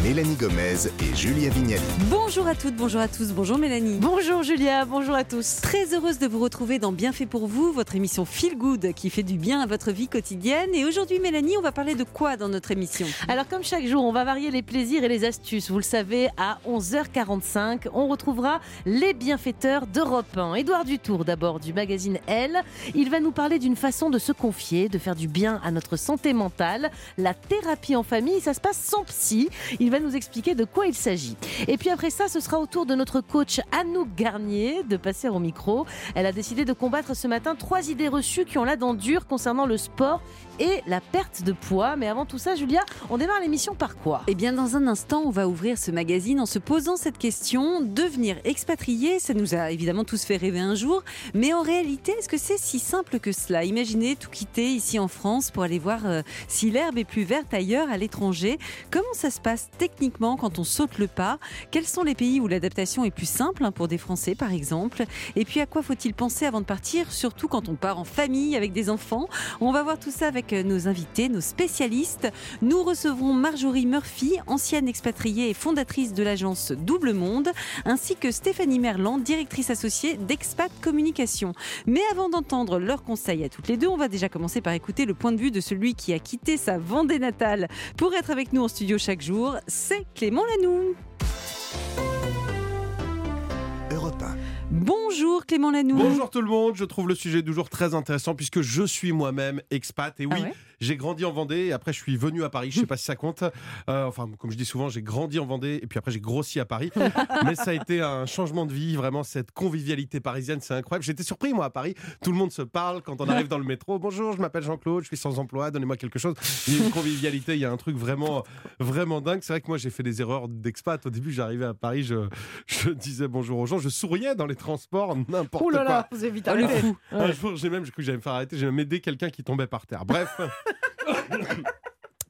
Mélanie Gomez et Julia Vignali. Bonjour à toutes, bonjour à tous, bonjour Mélanie. Bonjour Julia, bonjour à tous. Très heureuse de vous retrouver dans Bien fait pour vous, votre émission Feel Good qui fait du bien à votre vie quotidienne. Et aujourd'hui Mélanie, on va parler de quoi dans notre émission? Alors comme chaque jour, on va varier les plaisirs et les astuces. Vous le savez, à 11h45, on retrouvera les bienfaiteurs d'Europe 1. Édouard Dutour d'abord du magazine Elle. Il va nous parler d'une façon de se confier, de faire du bien à notre santé mentale. La thérapie en famille, ça se passe sans psy. Il va nous expliquer de quoi il s'agit. Et puis après ça, ce sera au tour de notre coach Anouk Garnier de passer au micro. Elle a décidé de combattre ce matin trois idées reçues qui ont la dent dure concernant le sport et la perte de poids. Mais avant tout ça, Julia, on démarre l'émission par quoi? Eh bien, dans un instant, on va ouvrir ce magazine en se posant cette question. Devenir expatrié, ça nous a évidemment tous fait rêver un jour, mais en réalité, est-ce que c'est si simple que cela? Imaginez tout quitter ici en France pour aller voir euh, si l'herbe est plus verte ailleurs, à l'étranger. Comment ça se passe techniquement quand on saute le pas? Quels sont les pays où l'adaptation est plus simple hein, pour des Français, par exemple? Et puis, à quoi faut-il penser avant de partir, surtout quand on part en famille avec des enfants? On va voir tout ça avec nos invités, nos spécialistes. Nous recevrons Marjorie Murphy, ancienne expatriée et fondatrice de l'agence Double Monde, ainsi que Stéphanie Merland, directrice associée d'Expat Communication. Mais avant d'entendre leurs conseils à toutes les deux, on va déjà commencer par écouter le point de vue de celui qui a quitté sa Vendée natale pour être avec nous en studio chaque jour. C'est Clément Lanoux. Bonjour Clément Lanoux. Bonjour tout le monde, je trouve le sujet du jour très intéressant puisque je suis moi-même expat et oui, Ah ouais j'ai grandi en Vendée et après je suis venu à Paris, je sais pas si ça compte. Euh, enfin, comme je dis souvent, j'ai grandi en Vendée et puis après j'ai grossi à Paris. Mais ça a été un changement de vie, vraiment cette convivialité parisienne, c'est incroyable. J'étais surpris moi à Paris, tout le monde se parle quand on arrive dans le métro. Bonjour, je m'appelle Jean-Claude, je suis sans emploi, donnez-moi quelque chose. Il y a une convivialité, il y a un truc vraiment vraiment dingue. C'est vrai que moi j'ai fait des erreurs d'expat. Au début, j'arrivais à Paris, je, je disais bonjour aux gens, je souriais dans les transports, n'importe Ouh là quoi. là, vous avez vite arrêté. fou. Un jour, j'ai même, j'ai cru que j'allais me faire arrêter, j'ai même aidé quelqu'un qui tombait par terre. Bref.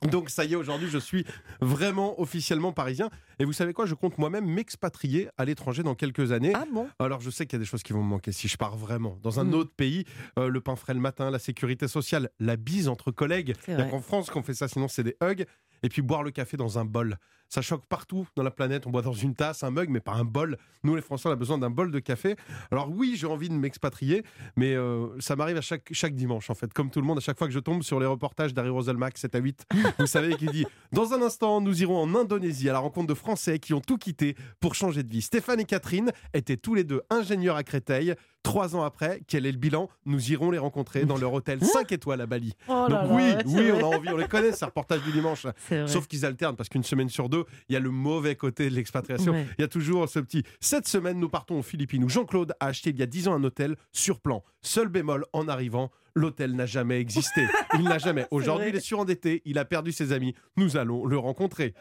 Donc ça y est, aujourd'hui, je suis vraiment officiellement parisien. Et vous savez quoi, je compte moi-même m'expatrier à l'étranger dans quelques années. Ah bon? Alors je sais qu'il y a des choses qui vont me manquer si je pars vraiment dans un Mm. autre pays. euh, le pain frais le matin, la sécurité sociale, la bise entre collègues. Il y a qu'en France qu'on fait ça, sinon c'est des hugs. Et puis boire le café dans un bol. Ça choque partout dans la planète. On boit dans une tasse, un mug, mais pas un bol. Nous, les Français, on a besoin d'un bol de café. Alors oui, j'ai envie de m'expatrier, mais euh, ça m'arrive à chaque, chaque dimanche, en fait. Comme tout le monde, à chaque fois que je tombe sur les reportages d'Harry Roselmack 7 à 8, vous savez, qui dit « Dans un instant, nous irons en Indonésie à la rencontre de Français qui ont tout quitté pour changer de vie. » Stéphane et Catherine étaient tous les deux ingénieurs à Créteil. Trois ans après, quel est le bilan? Nous irons les rencontrer dans leur hôtel 5 étoiles à Bali. Oh là Donc oui, c'est oui, on a envie, on les connaît, ces reportages du dimanche. C'est. Sauf qu'ils alternent parce qu'une semaine sur deux, il y a le mauvais côté de l'expatriation. Ouais. Il y a toujours ce petit. Cette semaine, nous partons aux Philippines où Jean-Claude a acheté il y a 10 ans un hôtel sur plan. Seul bémol en arrivant, l'hôtel n'a jamais existé. Il n'a jamais. Aujourd'hui, il est surendetté, il a perdu ses amis. Nous allons le rencontrer.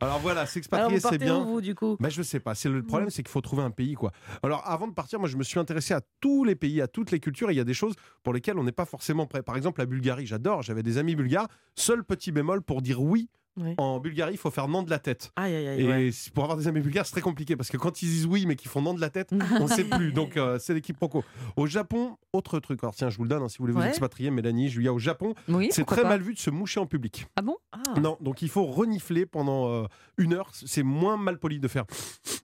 Alors voilà, s'expatrier, c'est bien. où vous du coup? Ben, je sais pas. C'est le problème, c'est qu'il faut trouver un pays, quoi. Alors, avant de partir, moi, je me suis intéressé à tous les pays, à toutes les cultures. Et il y a des choses pour lesquelles on n'est pas forcément prêt. Par exemple, la Bulgarie, j'adore. J'avais des amis bulgares. Seul petit bémol pour dire oui. Ouais. En Bulgarie, il faut faire non de la tête. Aïe aïe aïe. Et ouais. pour avoir des amis bulgares, c'est très compliqué parce que quand ils disent oui, mais qu'ils font non de la tête, on ne sait plus. Donc, euh, c'est l'équipe Proco. Au Japon, autre truc. Alors, tiens, je vous le donne hein, si vous voulez vous Ouais. expatrier, Mélanie, Julia. Au Japon, Oui, c'est très pas. mal vu de se moucher en public. Ah bon? Ah. Non, donc il faut renifler pendant euh, une heure. C'est moins mal poli de faire.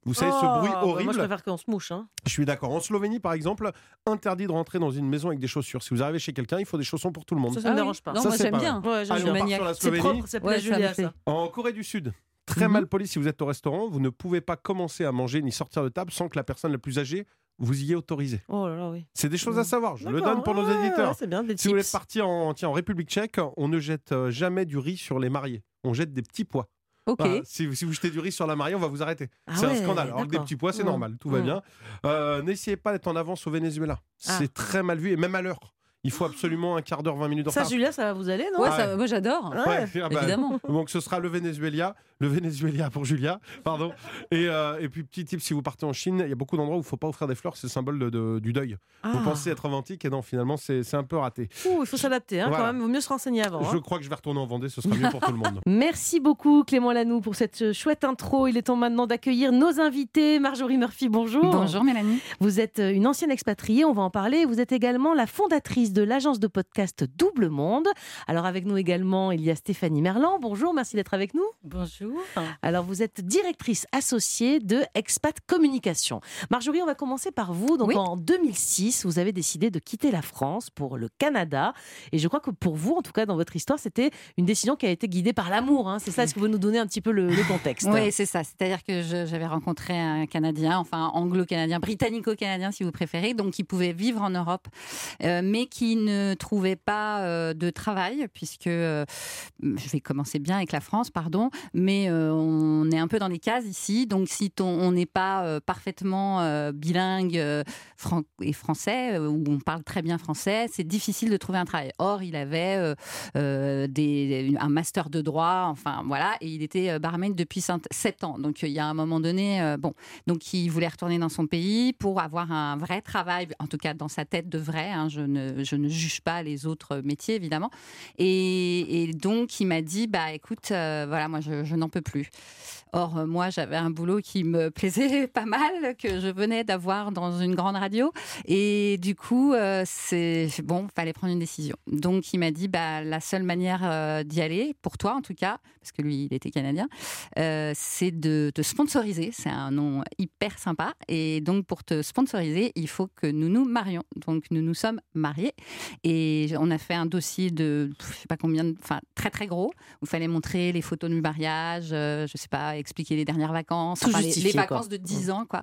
Vous savez, Oh, ce bruit bah, horrible. Moi je préfère qu'on se mouche. Hein. Je suis d'accord. En Slovénie, par exemple, interdit de rentrer dans une maison avec des chaussures. Si vous arrivez chez quelqu'un, il faut des chaussons pour tout le monde. Ça, ça Ah oui. dérange pas. Non, Ça, moi j'aime bien. Ouais, Allez, on part sur la C'est propre, ça plaît ça. En Corée du Sud, très Mhm. mal poli si vous êtes au restaurant, vous ne pouvez pas commencer à manger ni sortir de table sans que la personne la plus âgée vous y ait autorisé. Oh là là, oui. C'est des choses à savoir, je le donne pour nos éditeurs. ouais, bien, si vous voulez partir en, tiens, en République tchèque, on ne jette euh, jamais du riz sur les mariés. On jette des petits pois. Si, si vous jetez du riz sur la mariée, on va vous arrêter. Ah c'est un scandale. Alors que des petits pois, c'est normal, tout va bien. Euh, N'essayez pas d'être en avance au Venezuela. Ah. C'est très mal vu, et même à l'heure. Il faut absolument un quart d'heure, 20 minutes de Ça, retard. Julia, ça va vous aller, non Ouais, ça- ouais. moi j'adore. Ouais. Ouais, ah bah, Évidemment. donc ce sera le Venezuela, le Venezuela pour Julia, pardon. Et, euh, et puis petit tip, si vous partez en Chine, il y a beaucoup d'endroits où il ne faut pas offrir des fleurs, c'est le symbole de- de- du deuil. Vous Ah. pensez être romantique et non, finalement c'est un peu raté. Ouh, il faut s'adapter, hein, Voilà. quand même. Vaut mieux se renseigner avant. hein. Je crois que je vais retourner en Vendée, ce sera mieux pour tout le monde. Merci beaucoup Clément Lanoux pour cette chouette intro. Il est temps maintenant d'accueillir nos invités. Marjorie Murphy, bonjour. Bonjour Mélanie. Vous êtes euh, une ancienne expatriée, on va en parler. Vous êtes également la fondatrice de l'agence de podcast Double Monde. Alors avec nous également, il y a Stéphanie Merlan. Bonjour, merci d'être avec nous. Bonjour. Alors vous êtes directrice associée de Expat Communication. Marjorie, on va commencer par vous. Donc Oui. en 2006, vous avez décidé de quitter la France pour le Canada. Et je crois que pour vous, en tout cas dans votre histoire, c'était une décision qui a été guidée par l'amour. hein. C'est ça, est-ce que vous nous donnez un petit peu le, le contexte? Oui, c'est ça. C'est-à-dire que j'avais rencontré un Canadien, enfin anglo-canadien, britannico-canadien si vous préférez, donc qui pouvait vivre en Europe, euh, mais qui ne trouvait pas euh, de travail, puisque euh, je vais commencer bien avec la France, pardon, mais euh, on est un peu dans les cases ici. Donc si on n'est pas parfaitement bilingue et français, où on parle très bien français, c'est difficile de trouver un travail. Or, il avait des, un master de droit, enfin voilà, et il était barmaid depuis 7 ans. Donc il y a un moment donné, bon, donc il voulait retourner dans son pays pour avoir un vrai travail, en tout cas dans sa tête de vrai. hein, je, ne, je ne juge pas les autres métiers évidemment. Et, donc il m'a dit, bah écoute, euh, voilà, moi je, je n'en peux plus. Or, euh, moi, j'avais un boulot qui me plaisait pas mal, que je venais d'avoir dans une grande radio. Et du coup, euh, c'est bon, fallait prendre une décision. Donc, il m'a dit, bah, la seule manière euh, d'y aller, pour toi en tout cas, parce que lui, il était canadien, c'est de te sponsoriser. C'est un nom hyper sympa. Et donc, pour te sponsoriser, il faut que nous nous marions. Donc, nous nous sommes mariés. Et on a fait un dossier de, je sais pas combien, enfin, très très gros, il fallait montrer les photos du mariage, je sais pas, expliquer les dernières vacances, enfin, les, vacances quoi. de 10 ans, quoi.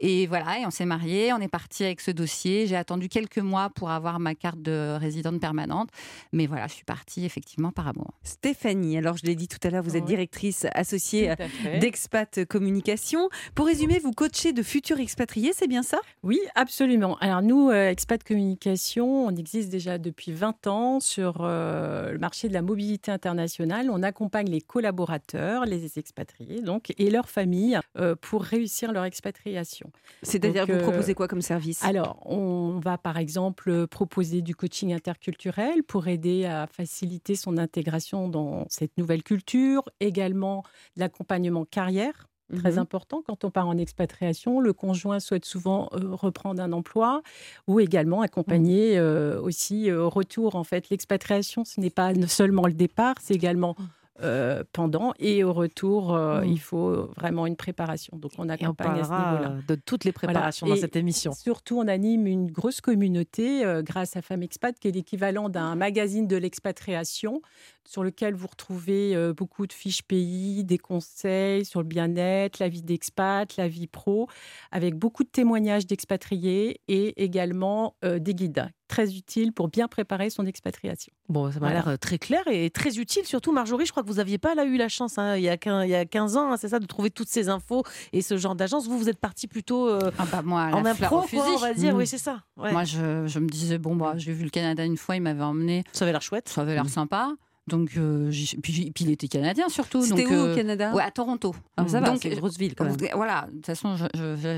Et voilà, et on s'est mariés, on est parti avec ce dossier. J'ai attendu quelques mois pour avoir ma carte de résidente permanente. Mais voilà, je suis partie effectivement par amour. Stéphanie, alors je l'ai dit tout à l'heure, vous êtes directrice associée fait. d'Expat Communication. Pour résumer, vous coachez de futurs expatriés, c'est bien ça? Oui, absolument. Alors nous, euh, Expat Communication, on existe déjà depuis 20 ans sur euh, le marché de la mobilité internationale. On accompagne les collaborateurs, les expatriés, donc, et leurs familles euh, pour réussir leur expatriation. C'est-à-dire, vous euh, proposez quoi comme service? Alors, on va par exemple proposer du coaching interculturel pour aider à faciliter son intégration dans cette nouvelle culture, également de l'accompagnement carrière. Très Mhm. important quand on part en expatriation, le conjoint souhaite souvent euh, reprendre un emploi ou également accompagner euh, aussi euh, au retour. En fait, l'expatriation, ce n'est pas seulement le départ, c'est également euh, pendant et au retour, euh, Mhm. il faut vraiment une préparation. Donc on Et on accompagne à ce niveau-là. de toutes les Voilà. préparations dans Et cette émission. Surtout, on anime une grosse communauté euh, grâce à Femmes Expat, qui est l'équivalent d'un magazine de l'expatriation, sur lequel vous retrouvez beaucoup de fiches pays, des conseils sur le bien-être, la vie d'expat, la vie pro, avec beaucoup de témoignages d'expatriés et également des guides très utiles pour bien préparer son expatriation. Bon, ça m'a Voilà. l'air euh, très clair et très utile. Surtout, Marjorie, je crois que vous n'aviez pas là, eu la chance, hein, il, y a 15, il y a 15 ans, hein, c'est ça, de trouver toutes ces infos et ce genre d'agence. Vous, vous êtes parti plutôt euh, Ah bah moi, en impro, quoi, on va dire. Oui, c'est ça. Ouais. Moi, je, je me disais, bon, bah, j'ai vu le Canada une fois, il m'avait emmené, ça avait l'air chouette. ça avait l'air sympa. Donc, euh, puis, il était canadien surtout. C'était où euh, au Canada? Ouais, à Toronto. Ah, ça va, Donc, une grosse ville quand même. Voilà, de toute façon,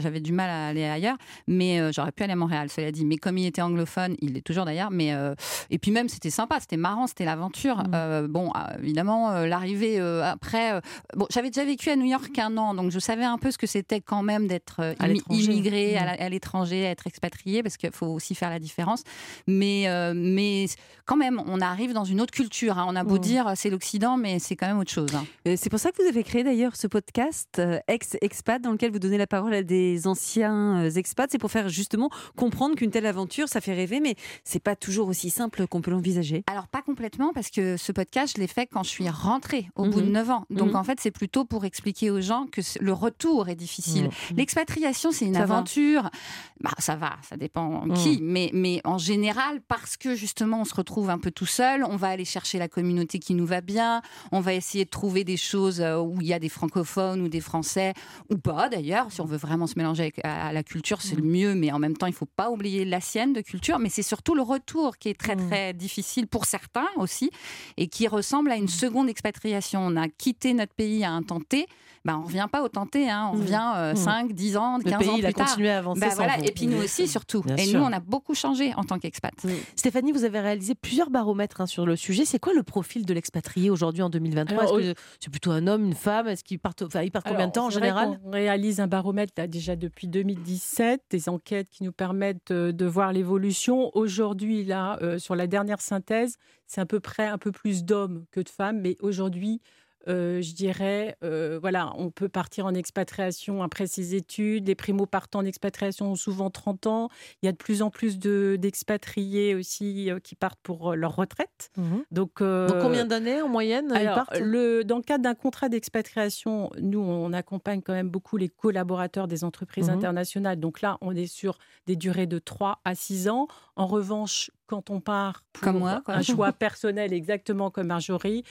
j'avais du mal à aller ailleurs, mais euh, j'aurais pu aller à Montréal, cela dit. Mais comme il était anglophone, il est toujours d'ailleurs, mais euh, et puis même c'était sympa, c'était marrant, c'était l'aventure. Mm. Euh, bon, euh, évidemment, euh, l'arrivée euh, après. euh, bon, j'avais déjà vécu à New York un an, donc je savais un peu ce que c'était quand même d'être euh, immigré à Mm. à l'étranger, être expatrié, parce qu'il faut aussi faire la différence. Mais euh, mais quand même, on arrive dans une autre culture. hein. On a beau Mm. dire c'est l'Occident, mais c'est quand même autre chose. hein. C'est pour ça que vous avez créé d'ailleurs ce podcast euh, Ex-Expat dans lequel vous donnez la parole à des anciens euh, expats. C'est pour faire justement comprendre qu'une telle aventure, ça fait rêver, mais c'est pas toujours aussi simple qu'on peut l'envisager. Alors pas complètement parce que ce podcast je l'ai fait quand je suis rentrée au bout de Mhm. 9 ans. Donc Mhm. en fait c'est plutôt pour expliquer aux gens que le retour est difficile. Mm. L'expatriation c'est une Ça aventure. Bah ça va, ça dépend Mhm. qui, mais mais en général parce que justement on se retrouve un peu tout seul, on va aller chercher la communauté qui nous va bien, on va essayer de trouver des choses euh, où il y a des francophones ou des français ou pas d'ailleurs, si on veut vraiment se mélanger avec, à, à la culture, c'est le mieux mais en même temps il faut pas oublier la sienne de culture, mais c'est surtout le retour qui est très Mhm. très difficile pour certains aussi et qui ressemble à une seconde expatriation. On a quitté notre pays à un temps T, ben, on revient pas au temps T, hein. on revient euh, Mhm. 5, 10 ans, 15 Le pays, ans il a tard. continué à avancer. Bah sans voilà, vous. et puis nous aussi surtout. Bien et sûr. nous, on a beaucoup changé en tant qu'expat. Stéphanie, vous avez réalisé plusieurs baromètres hein, sur le sujet. C'est quoi le profil de l'expatrié aujourd'hui en 2023 Alors, Est-ce que c'est plutôt un homme, une femme? Est-ce qu'ils partent, enfin, partent combien de temps en général? qu'on réalise un baromètre là, déjà depuis 2017, des enquêtes qui nous permettent euh, de voir l'évolution. Aujourd'hui, là, euh, sur la dernière synthèse, c'est à peu près un peu plus d'hommes que de femmes, mais aujourd'hui, euh, je dirais, euh, voilà, on peut partir en expatriation après ses études. Les primo partants en expatriation ont souvent 30 ans. Il y a de plus en plus de- d'expatriés aussi euh, qui partent pour leur retraite. Mhm. Donc, Donc combien d'années en moyenne ils alors, partent? le, dans le cadre d'un contrat d'expatriation, nous, on accompagne quand même beaucoup les collaborateurs des entreprises Mhm. internationales. Donc là, on est sur des durées de 3 à 6 ans. En revanche, quand on part pour Comme moi, quoi. un choix personnel, exactement comme Marjorie,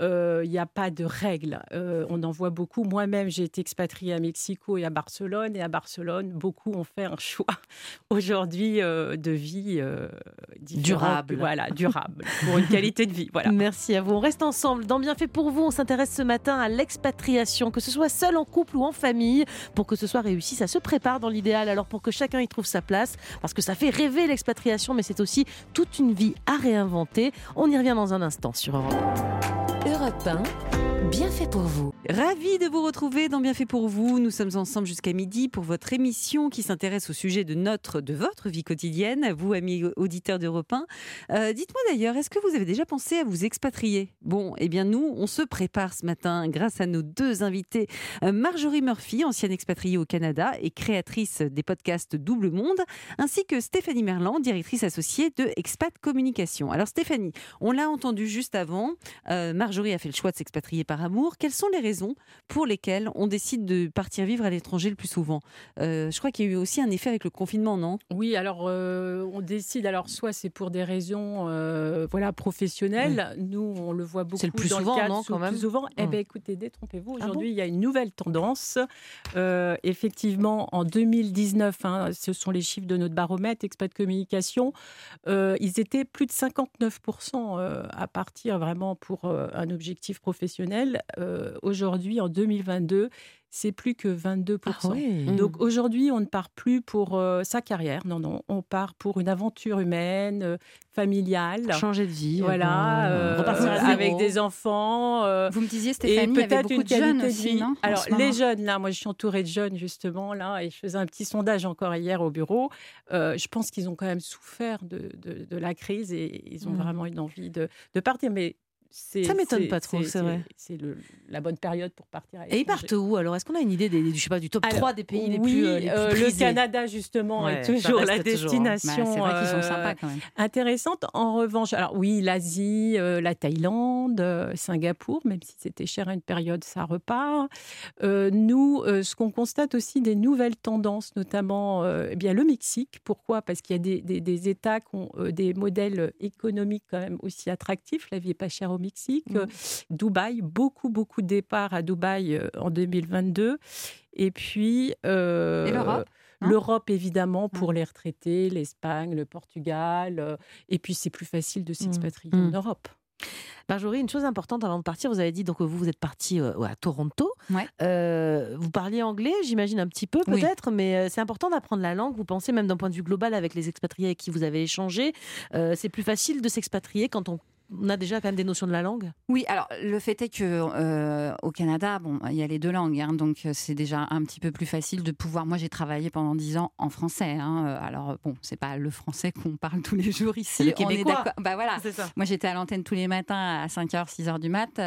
il n'y a pas de règles. Euh, on en voit beaucoup. Moi-même, j'ai été expatriée à Mexico et à Barcelone. Et à Barcelone, beaucoup ont fait un choix aujourd'hui euh, de vie euh. Durable. Voilà, durable. pour une qualité de vie. Voilà. Merci à vous. On reste ensemble. Dans Bienfait pour vous, on s'intéresse ce matin à l'expatriation, que ce soit seul en couple ou en famille. Pour que ce soit réussi, ça se prépare dans l'idéal. Alors pour que chacun y trouve sa place, parce que ça fait rêver l'expatriation, mais c'est aussi toute une vie à réinventer. On y revient dans un instant sur Europe. Europe 1, bien fait pour vous. Ravi de vous retrouver dans Bienfait pour vous. Nous sommes ensemble jusqu'à midi pour votre émission qui s'intéresse au sujet de notre, de votre vie quotidienne, vous amis auditeurs d'Europe 1. Euh, Dites-moi d'ailleurs, est-ce que vous avez déjà pensé à vous expatrier? Bon, eh bien nous, on se prépare ce matin grâce à nos deux invités. Euh, Marjorie Murphy, ancienne expatriée au Canada et créatrice des podcasts Double Monde, ainsi que Stéphanie Merland, directrice associée de Expat Communication. Alors Stéphanie, on l'a entendu juste avant, euh, Marjorie a fait le choix de s'expatrier par amour. Quelles sont les raisons pour lesquelles on décide de partir vivre à l'étranger le plus souvent? Euh, Je crois qu'il y a eu aussi un effet avec le confinement, non? Oui, alors euh, on décide. Alors soit c'est pour des raisons, euh, voilà, professionnelles. Nous, on le voit beaucoup C'est le plus dans souvent, le cadre, non, quand même plus souvent. Eh Mm. ben, écoutez, détrompez-vous. Ah Aujourd'hui, il y a une nouvelle tendance. Effectivement, en 2019, hein, ce sont les chiffres de notre baromètre Expat Communication. euh, ils étaient plus de 59% euh, à partir vraiment pour un objectif professionnel. Euh, Aujourd'hui, en 2022, c'est plus que 22%. oui. Donc aujourd'hui, on ne part plus pour euh, sa carrière, non, non, on part pour une aventure humaine, euh, familiale. Changer de vie. Voilà, euh, euh, repartir avec des enfants. euh, Vous me disiez, Stéphanie, peut-être beaucoup une de jeunes aussi, vie. non en Alors, les jeunes, là, moi, je suis entourée de jeunes, justement, là, et je faisais un petit sondage encore hier au bureau. Euh, je pense qu'ils ont quand même souffert de, de- de la crise et ils ont Mm. vraiment une envie de, de partir. Mais Ça m'étonne c'est- pas trop, c'est vrai. C'est le- la bonne période pour partir. à Et ils partent où alors? Est-ce qu'on a une idée des, du- je sais pas, du top Alors, 3 des pays les plus, euh, les plus euh, le Canada justement Ouais, est toujours la toujours, hein. Bah, destination c'est vrai qu'ils sont euh, sympas quand même. intéressante. En revanche, alors oui, l'Asie, euh, la Thaïlande, euh, Singapour, même si c'était cher à une période, ça repart. Euh, nous, euh, ce qu'on constate aussi des nouvelles tendances, notamment euh, eh bien le Mexique. Pourquoi? Parce qu'il y a des, des- des États qui ont euh, des modèles économiques quand même aussi attractifs. La vie est pas chère au Mexique. Mhm. Euh, Dubaï, beaucoup beaucoup de départs à Dubaï euh, en 2022. Et puis euh, Et l'Europe L'Europe, évidemment, pour les retraités, l'Espagne, le Portugal. euh, et puis, c'est plus facile de s'expatrier Mm. en Europe. Marjorie, une chose importante avant de partir, vous avez dit donc que vous, vous êtes parti euh, à Toronto. Ouais. Euh, vous parliez anglais, j'imagine un petit peu Oui. peut-être, mais euh, c'est important d'apprendre la langue. Vous pensez même d'un point de vue global avec les expatriés avec qui vous avez échangé, euh, c'est plus facile de s'expatrier quand on, on a déjà quand même des notions de la langue. Oui, alors le fait est que euh, au Canada, bon, il y a les deux langues, hein, donc euh, c'est déjà un petit peu plus facile de pouvoir. Moi, j'ai travaillé pendant dix ans en français. hein, euh, alors bon, c'est pas le français qu'on parle tous les jours ici. Le on est québécois. d'accord. Bah voilà. Ça. Moi, j'étais à l'antenne tous les matins à 5h, 6h du mat.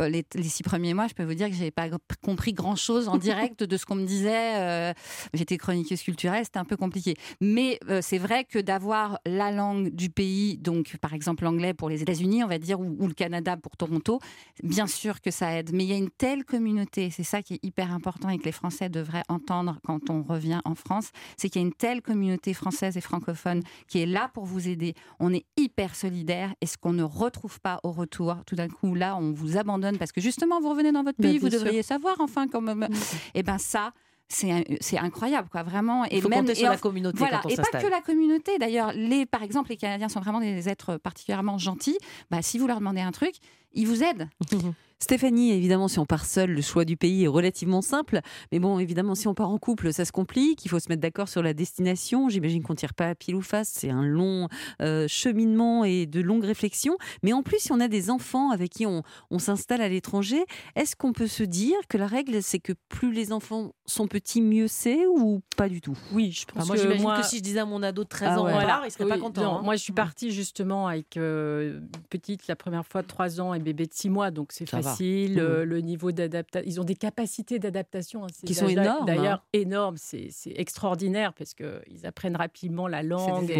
Les, les six premiers mois, je peux vous dire que j'ai pas compris grand-chose en direct de ce qu'on me disait. Euh, j'étais chroniqueuse culturelle, c'était un peu compliqué. Mais euh, c'est vrai que d'avoir la langue du pays, donc par exemple l'anglais pour les États-Unis, on va dire, ou, ou le Canada pour Toronto, bien sûr que ça aide. Mais il y a une telle communauté, c'est ça qui est hyper important et que les Français devraient entendre quand on revient en France, c'est qu'il y a une telle communauté française et francophone qui est là pour vous aider. On est hyper solidaires et ce qu'on ne retrouve pas au retour, tout d'un coup, là, on vous abandonne parce que justement, vous revenez dans votre Bien, pays, vous sûr. devriez savoir, enfin, quand même. Et ben ça, c'est incroyable, quoi, vraiment. Et Il faut même compter sur la communauté voilà, quand on et pas que la communauté. D'ailleurs, les, par exemple, les Canadiens sont vraiment des êtres particulièrement gentils. Bah, si vous leur demandez un truc, ils vous aident. Stéphanie, évidemment, si on part seul, le choix du pays est relativement simple. Mais bon, évidemment, si on part en couple, ça se complique. Il faut se mettre d'accord sur la destination. J'imagine qu'on tire pas à pile ou face. C'est un long euh, cheminement et de longues réflexions. Mais en plus, si on a des enfants avec qui on, on s'installe à l'étranger, est-ce qu'on peut se dire que la règle, c'est que plus les enfants sont petits, mieux c'est ou pas du tout? Oui, je pense Enfin, moi, que moi... que si je disais à mon ado de 13 Ah ans, ouais. Voilà, il serait pas content. non, hein. Moi, je suis partie justement avec euh, petite la première fois de 3 ans et bébé de 6 mois, donc c'est Ça va. Facile. Mmh. euh, le niveau d'adaptation, ils ont des capacités d'adaptation hein, Qui sont énormes, hein. D'ailleurs, énormes. C'est extraordinaire parce qu'ils apprennent rapidement la langue.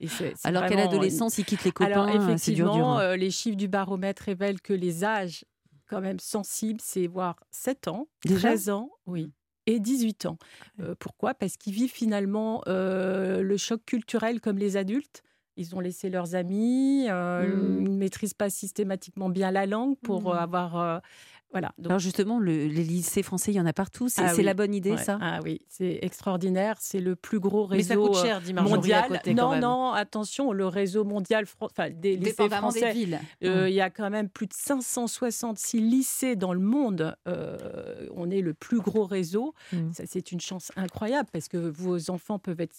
et- c'est Alors qu'à vraiment- l'adolescence, ils quittent les copains. Alors euh, c'est dur, dur. effectivement, hein. euh, les chiffres du baromètre révèlent que les âges quand même sensibles, c'est voir 7 ans, Déjà 13 ans, oui. Et 18 ans. Euh, pourquoi? Parce qu'ils vivent finalement euh, le choc culturel comme les adultes. Ils ont laissé leurs amis, euh, Mm. ils ne maîtrisent pas systématiquement bien la langue pour Mm. euh, avoir. euh, voilà. Donc, Alors justement, le- les lycées français, il y en a partout. C'est Ah oui. la bonne idée, ouais. ça? Ah oui, c'est extraordinaire. C'est le plus gros Mais réseau. ça coûte cher, dit mondial. à côté, non, non, attention, le réseau mondial, enfin, des lycées français, des villes. euh, il y a quand même plus de 566 lycées dans le monde. On est le plus gros réseau. Ça, C'est une chance incroyable parce que vos enfants peuvent être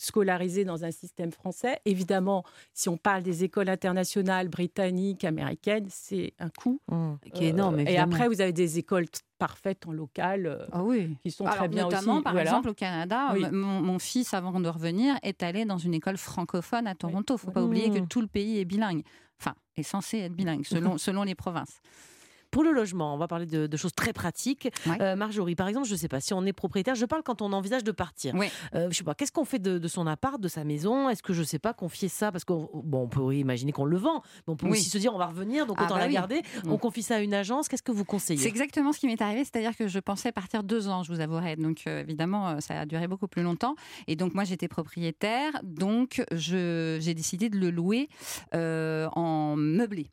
scolarisés dans un système français. Évidemment, si on parle des écoles internationales britanniques, américaines, c'est un coût. Mmh. Qui est énorme, Euh, et après, vous avez des écoles parfaites en local euh, Ah oui. qui sont Alors, très bien notamment, aussi. par Voilà. exemple, au Canada, Oui. mon, mon fils, avant de revenir, est allé dans une école francophone à Toronto. Il ne faut pas oublier que Mmh. tout le pays est bilingue. Enfin, est censé être bilingue, selon, selon les provinces. Pour le logement, on va parler de, de choses très pratiques. Ouais. Euh, Marjorie, par exemple, je ne sais pas si on est propriétaire. Je parle quand on envisage de partir. Euh, je sais pas. Qu'est-ce qu'on fait de, de son appart, de sa maison? Est-ce que je sais pas confier ça? Parce qu'on bon, on peut imaginer qu'on le vend, mais on peut Oui. aussi se dire on va revenir, donc Ah autant bah la oui. garder. Mm. On confie ça à une agence. Qu'est-ce que vous conseillez? C'est exactement ce qui m'est arrivé, c'est-à-dire que je pensais partir deux ans, je vous avouerai. Donc euh, évidemment, ça a duré beaucoup plus longtemps. Et donc moi, j'étais propriétaire, donc j'ai décidé de le louer en meublé.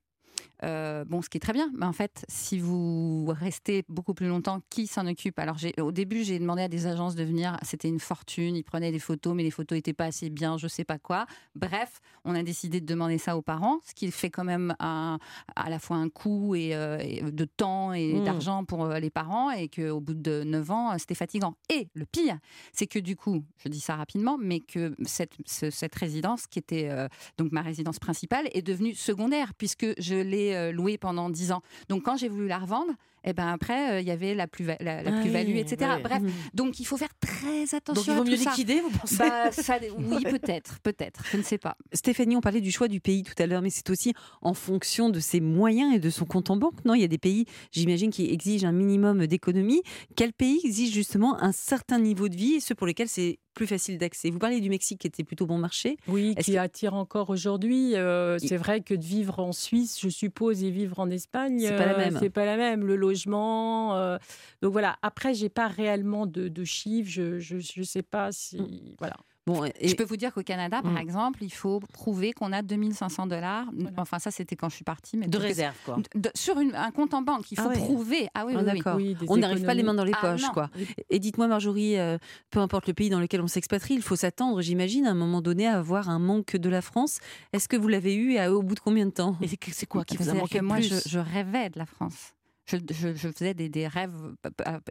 Euh, bon, ce qui est très bien, mais en fait, si vous restez beaucoup plus longtemps, qui s'en occupe? Alors, au début, j'ai demandé à des agences de venir. C'était une fortune. Ils prenaient des photos, mais les photos n'étaient pas assez bien, je sais pas quoi. Bref, on a décidé de demander ça aux parents, ce qui fait quand même un, à la fois un coût et, euh, et de temps et Mmh. d'argent pour euh, les parents, et qu'au bout de 9 ans, c'était fatigant. Et le pire, c'est que du coup, je dis ça rapidement, mais que cette, ce- cette résidence, qui était euh, donc ma résidence principale, est devenue secondaire, puisque je l'ai euh, louée pendant 10 ans. Donc quand j'ai voulu la revendre, et ben après, euh, il y avait la plus-value, la, la Ah plus-value, oui, etc. ouais. Bref, Mmh. donc il faut faire très attention Donc il vaut mieux ça. liquider, vous pensez Bah, ça- oui, peut-être, peut-être, je ne sais pas. Stéphanie, on parlait du choix du pays tout à l'heure, mais c'est aussi en fonction de ses moyens et de son compte en banque. Non, il y a des pays, j'imagine, qui exigent un minimum d'économie. Quel pays exige justement un certain niveau de vie et ceux pour lesquels c'est plus facile d'accès? Vous parlez du Mexique qui était plutôt bon marché. Oui, Est-ce qui que- attire encore aujourd'hui. Euh, c'est vrai que de vivre en Suisse, je suppose, et vivre en Espagne, C'est pas la euh, même. C'est pas la même. Le logement. euh, donc voilà. Après, j'ai pas réellement de, de chiffres. Je, je je sais pas si Mm. voilà. Bon, et Je peux vous dire qu'au Canada, par Mm. exemple, il faut prouver qu'on a 2500 dollars. Voilà. Enfin, ça, c'était quand je suis partie. Mais De que réserve, quoi. de- sur une- un compte en banque, il Ah faut ouais. prouver. Ah oui, Ah, oui, oui. d'accord. Oui, on n'arrive pas les mains dans les Ah, poches, non. quoi. Et dites-moi, Marjorie, euh, peu importe le pays dans lequel on s'expatrie, il faut s'attendre, j'imagine, à un moment donné, à avoir un manque de la France. Est-ce que vous l'avez eu et à- au bout de combien de temps? Et c'est quoi qui vous a manqué moi, plus? je, je rêvais de la France. Je, je- je faisais des, des rêves.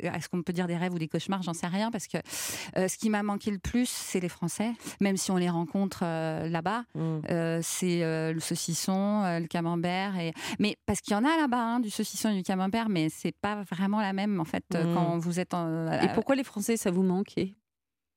Est-ce qu'on peut dire des rêves ou des cauchemars J'en sais rien parce que euh, ce qui m'a manqué le plus, c'est les Français. Même si on les rencontre euh, là-bas, Mm. euh, c'est le saucisson, le camembert. Et... Mais parce qu'il y en a là-bas hein, du saucisson et du camembert, mais c'est pas vraiment la même en fait Mm. quand vous êtes en, Et pourquoi les Français, ça vous manquait?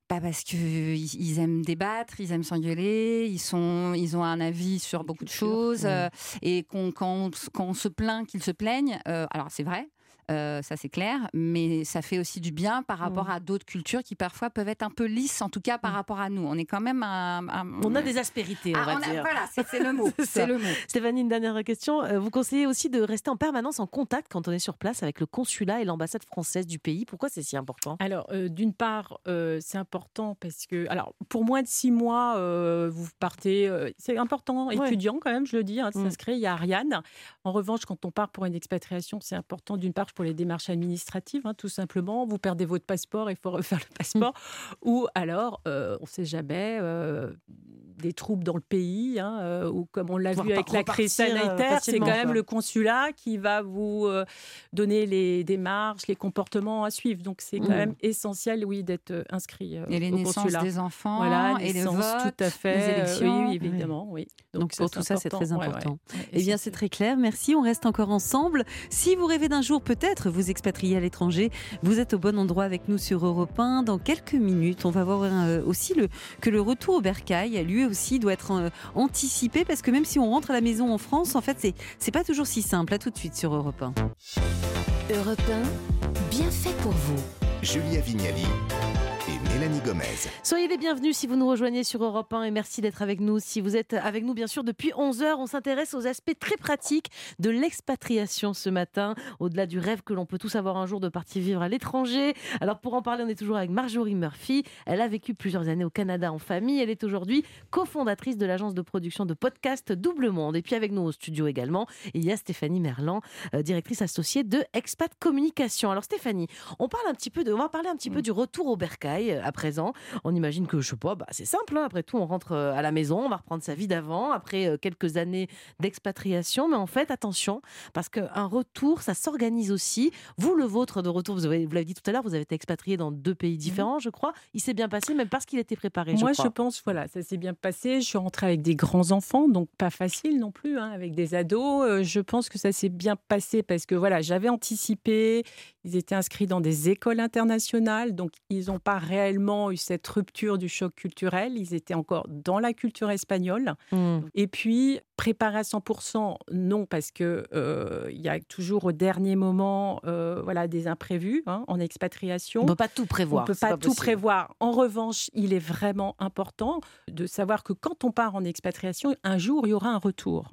Pas parce que ils, aiment débattre, ils aiment s'engueuler, ils sont, ils ont un avis sur beaucoup de choses, euh, et qu'on- quand, on, quand on se plaint qu'ils se plaignent, euh, alors c'est vrai. Euh, ça c'est clair, mais ça fait aussi du bien par rapport à d'autres cultures qui parfois peuvent être un peu lisses, en tout cas par rapport à nous. On est quand même un. un- On a des aspérités, on Ah, va on a- dire. voilà, c'est le mot. C'est ça. le mot. Stéphanie, une dernière question. Euh, Vous conseillez aussi de rester en permanence en contact quand on est sur place avec le consulat et l'ambassade française du pays. Pourquoi c'est si important? Alors, euh, d'une part, euh, c'est important parce que, alors, pour moins de six mois, euh, vous partez. euh, c'est important, Ouais. étudiant quand même, je le dis, hein, de Mm. s'inscrire. Il y a Ariane. En revanche, quand on part pour une expatriation, c'est important d'une part pour les démarches administratives, hein, tout simplement. Vous perdez votre passeport, il faut refaire le passeport. Ou alors, euh, on ne sait jamais. euh, des troubles dans le pays, hein, euh, ou comme on l'a vu avec la crise sanitaire, c'est quand même quoi. le consulat qui va vous donner les démarches, les comportements à suivre. Donc c'est quand Mhm. même essentiel, oui, d'être inscrit Et les au naissances consulat. des enfants, Voilà, et les naissance, votes, tout à fait. les élections. oui, évidemment, oui. Donc, pour tout ça, c'est très ouais. important. Ouais, Eh bien, c'est très clair. Merci. On reste encore ensemble. Si vous rêvez d'un jour peut-être vous expatrier à l'étranger, vous êtes au bon endroit avec nous sur Europe 1. Dans quelques minutes, on va voir euh, aussi le, que le retour au bercail, lui aussi, doit être euh, anticipé parce que même si on rentre à la maison en France, en fait, c'est c'est pas toujours si simple. À tout de suite sur Europe 1. Europe 1, bien fait pour vous. Julia Vignali Mélanie Gomez. Soyez les bienvenus si vous nous rejoignez sur Europe 1 et merci d'être avec nous. Si vous êtes avec nous, bien sûr, depuis 11h, on s'intéresse aux aspects très pratiques de l'expatriation ce matin, au-delà du rêve que l'on peut tous avoir un jour de partir vivre à l'étranger. Alors pour en parler, on est toujours avec Marjorie Murphy. Elle a vécu plusieurs années au Canada en famille. Elle est aujourd'hui cofondatrice de l'agence de production de podcast Double Monde. Et puis avec nous au studio également, il y a Stéphanie Merlan, euh, directrice associée de Expat Communication. Alors Stéphanie, on parle un petit peu de, on va parler un petit peu du retour au bercail à présent. On imagine que, je sais pas, bah, c'est simple. hein. Après tout, on rentre euh, à la maison, on va reprendre sa vie d'avant après euh, quelques années d'expatriation. Mais en fait, attention, parce qu'un retour, ça s'organise aussi. Vous, le vôtre de retour, vous avez- vous l'avez dit tout à l'heure, vous avez été expatrié dans deux pays différents, je crois. Il s'est bien passé, même parce qu'il était préparé. Moi, je, pense, voilà, ça s'est bien passé. Je suis rentrée avec des grands enfants, donc pas facile non plus, hein, avec des ados. Euh, je pense que ça s'est bien passé parce que voilà, j'avais anticipé. Ils étaient inscrits dans des écoles internationales, donc ils n'ont pas réellement eu cette rupture du choc culturel. Ils étaient encore dans la culture espagnole. Hmm. Et puis, préparer à 100%, non, parce que euh, il y a toujours au dernier moment euh, voilà, des imprévus hein, en expatriation. On peut pas tout prévoir. On peut pas, tout prévoir. En revanche, il est vraiment important de savoir que quand on part en expatriation, un jour, il y aura un retour.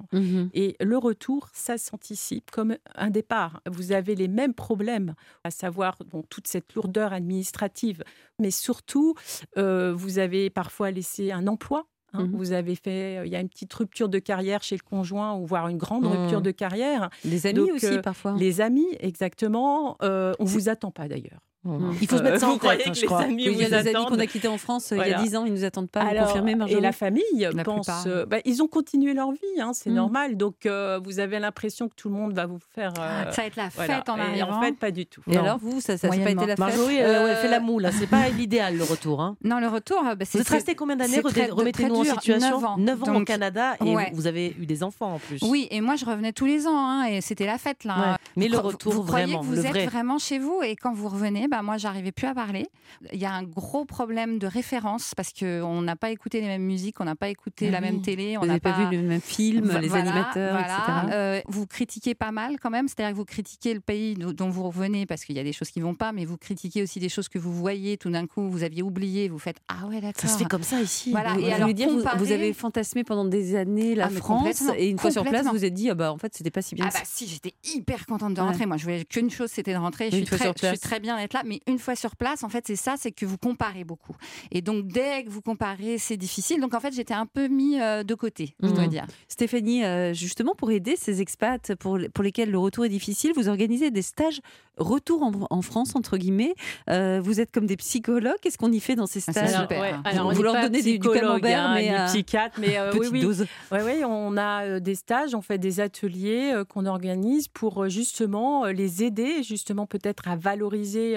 Et le retour, ça s'anticipe comme un départ. Vous avez les mêmes problèmes, à savoir bon, toute cette lourdeur administrative, mais surtout, euh, vous avez parfois laissé un emploi. Hein. Mhm. Vous avez fait, il y a une petite rupture de carrière chez le conjoint, ou voire une grande Mhm. rupture de carrière. Les amis Donc, aussi, euh, parfois. Les amis, exactement. euh, on vous attend pas d'ailleurs. Hmm. Il faut se Euh, mettre ça en vous croyez tête, que je les crois. amis Oui, il y a des amis qu'on a quittés en France euh, il y a Voilà. 10 ans, ils nous attendent pas. Alors, confirmez, et la famille La pense, euh, bah, ils ont continué leur vie, hein, c'est Mm. normal. Donc euh, vous avez l'impression que tout le monde va vous faire. euh, Ça va être la voilà. fête en Et arrivant. En fait, pas du tout. Et Non. alors, vous, ça n'a pas été la fête Marjorie, euh, ouais, Euh, fait la moule. hein. C'est pas l'idéal le retour. hein. Non, le retour, euh, bah, c'est Vous êtes resté combien d'années Remettez-nous en situation. Neuf ans. 9 ans au Canada et vous avez eu des enfants en plus. Oui, et moi je revenais tous les ans et c'était la fête là. Mais le retour vous croyez vraiment, que vous le êtes vrai. vraiment chez vous? Et quand vous revenez, bah moi j'arrivais plus à parler. Il y a un gros problème de référence parce que on n'a pas écouté les mêmes musiques, on n'a pas écouté Ah la oui. même télé, on n'a pas, vu le même film, les animateurs, voilà. etc. Euh, vous critiquez pas mal quand même, c'est-à-dire que vous critiquez le pays d'o- dont vous revenez parce qu'il y a des choses qui vont pas, mais vous critiquez aussi des choses que vous voyez tout d'un coup, vous aviez oublié, vous faites ah ouais d'accord. Ça se fait comme ça ici. Voilà, Vous, et vous alors, voulez dire, vous, comparer- vous avez fantasmé pendant des années la Ah, France et une fois sur place, vous vous êtes dit, ah bah en fait, c'était pas si bien Ah bah si, j'étais hyper contente de Ouais. rentrer. Moi, je voulais qu'une chose, c'était de rentrer. Je suis, très, je suis très bien d'être là, mais une fois sur place, en fait, c'est ça, c'est que vous comparez beaucoup. Et donc, dès que vous comparez, c'est difficile. Donc, en fait, j'étais un peu mis euh, de côté, je dois Mhm. dire. Stéphanie, euh, justement pour aider ces expats pour, pour lesquels le retour est difficile, vous organisez des stages retour en, en France, entre guillemets. Euh, vous êtes comme des psychologues. Qu'est-ce qu'on y fait dans ces Ah, c'est stages super. ouais, Vous- alors, leur donnez du- du camembert, hein, mais, euh, psychiatre, mais euh, oui, Petite oui. dose. Oui, oui, on a euh, des stages, on fait des ateliers euh, qu'on organise pour justement euh, les aider, justement peut-être à valoriser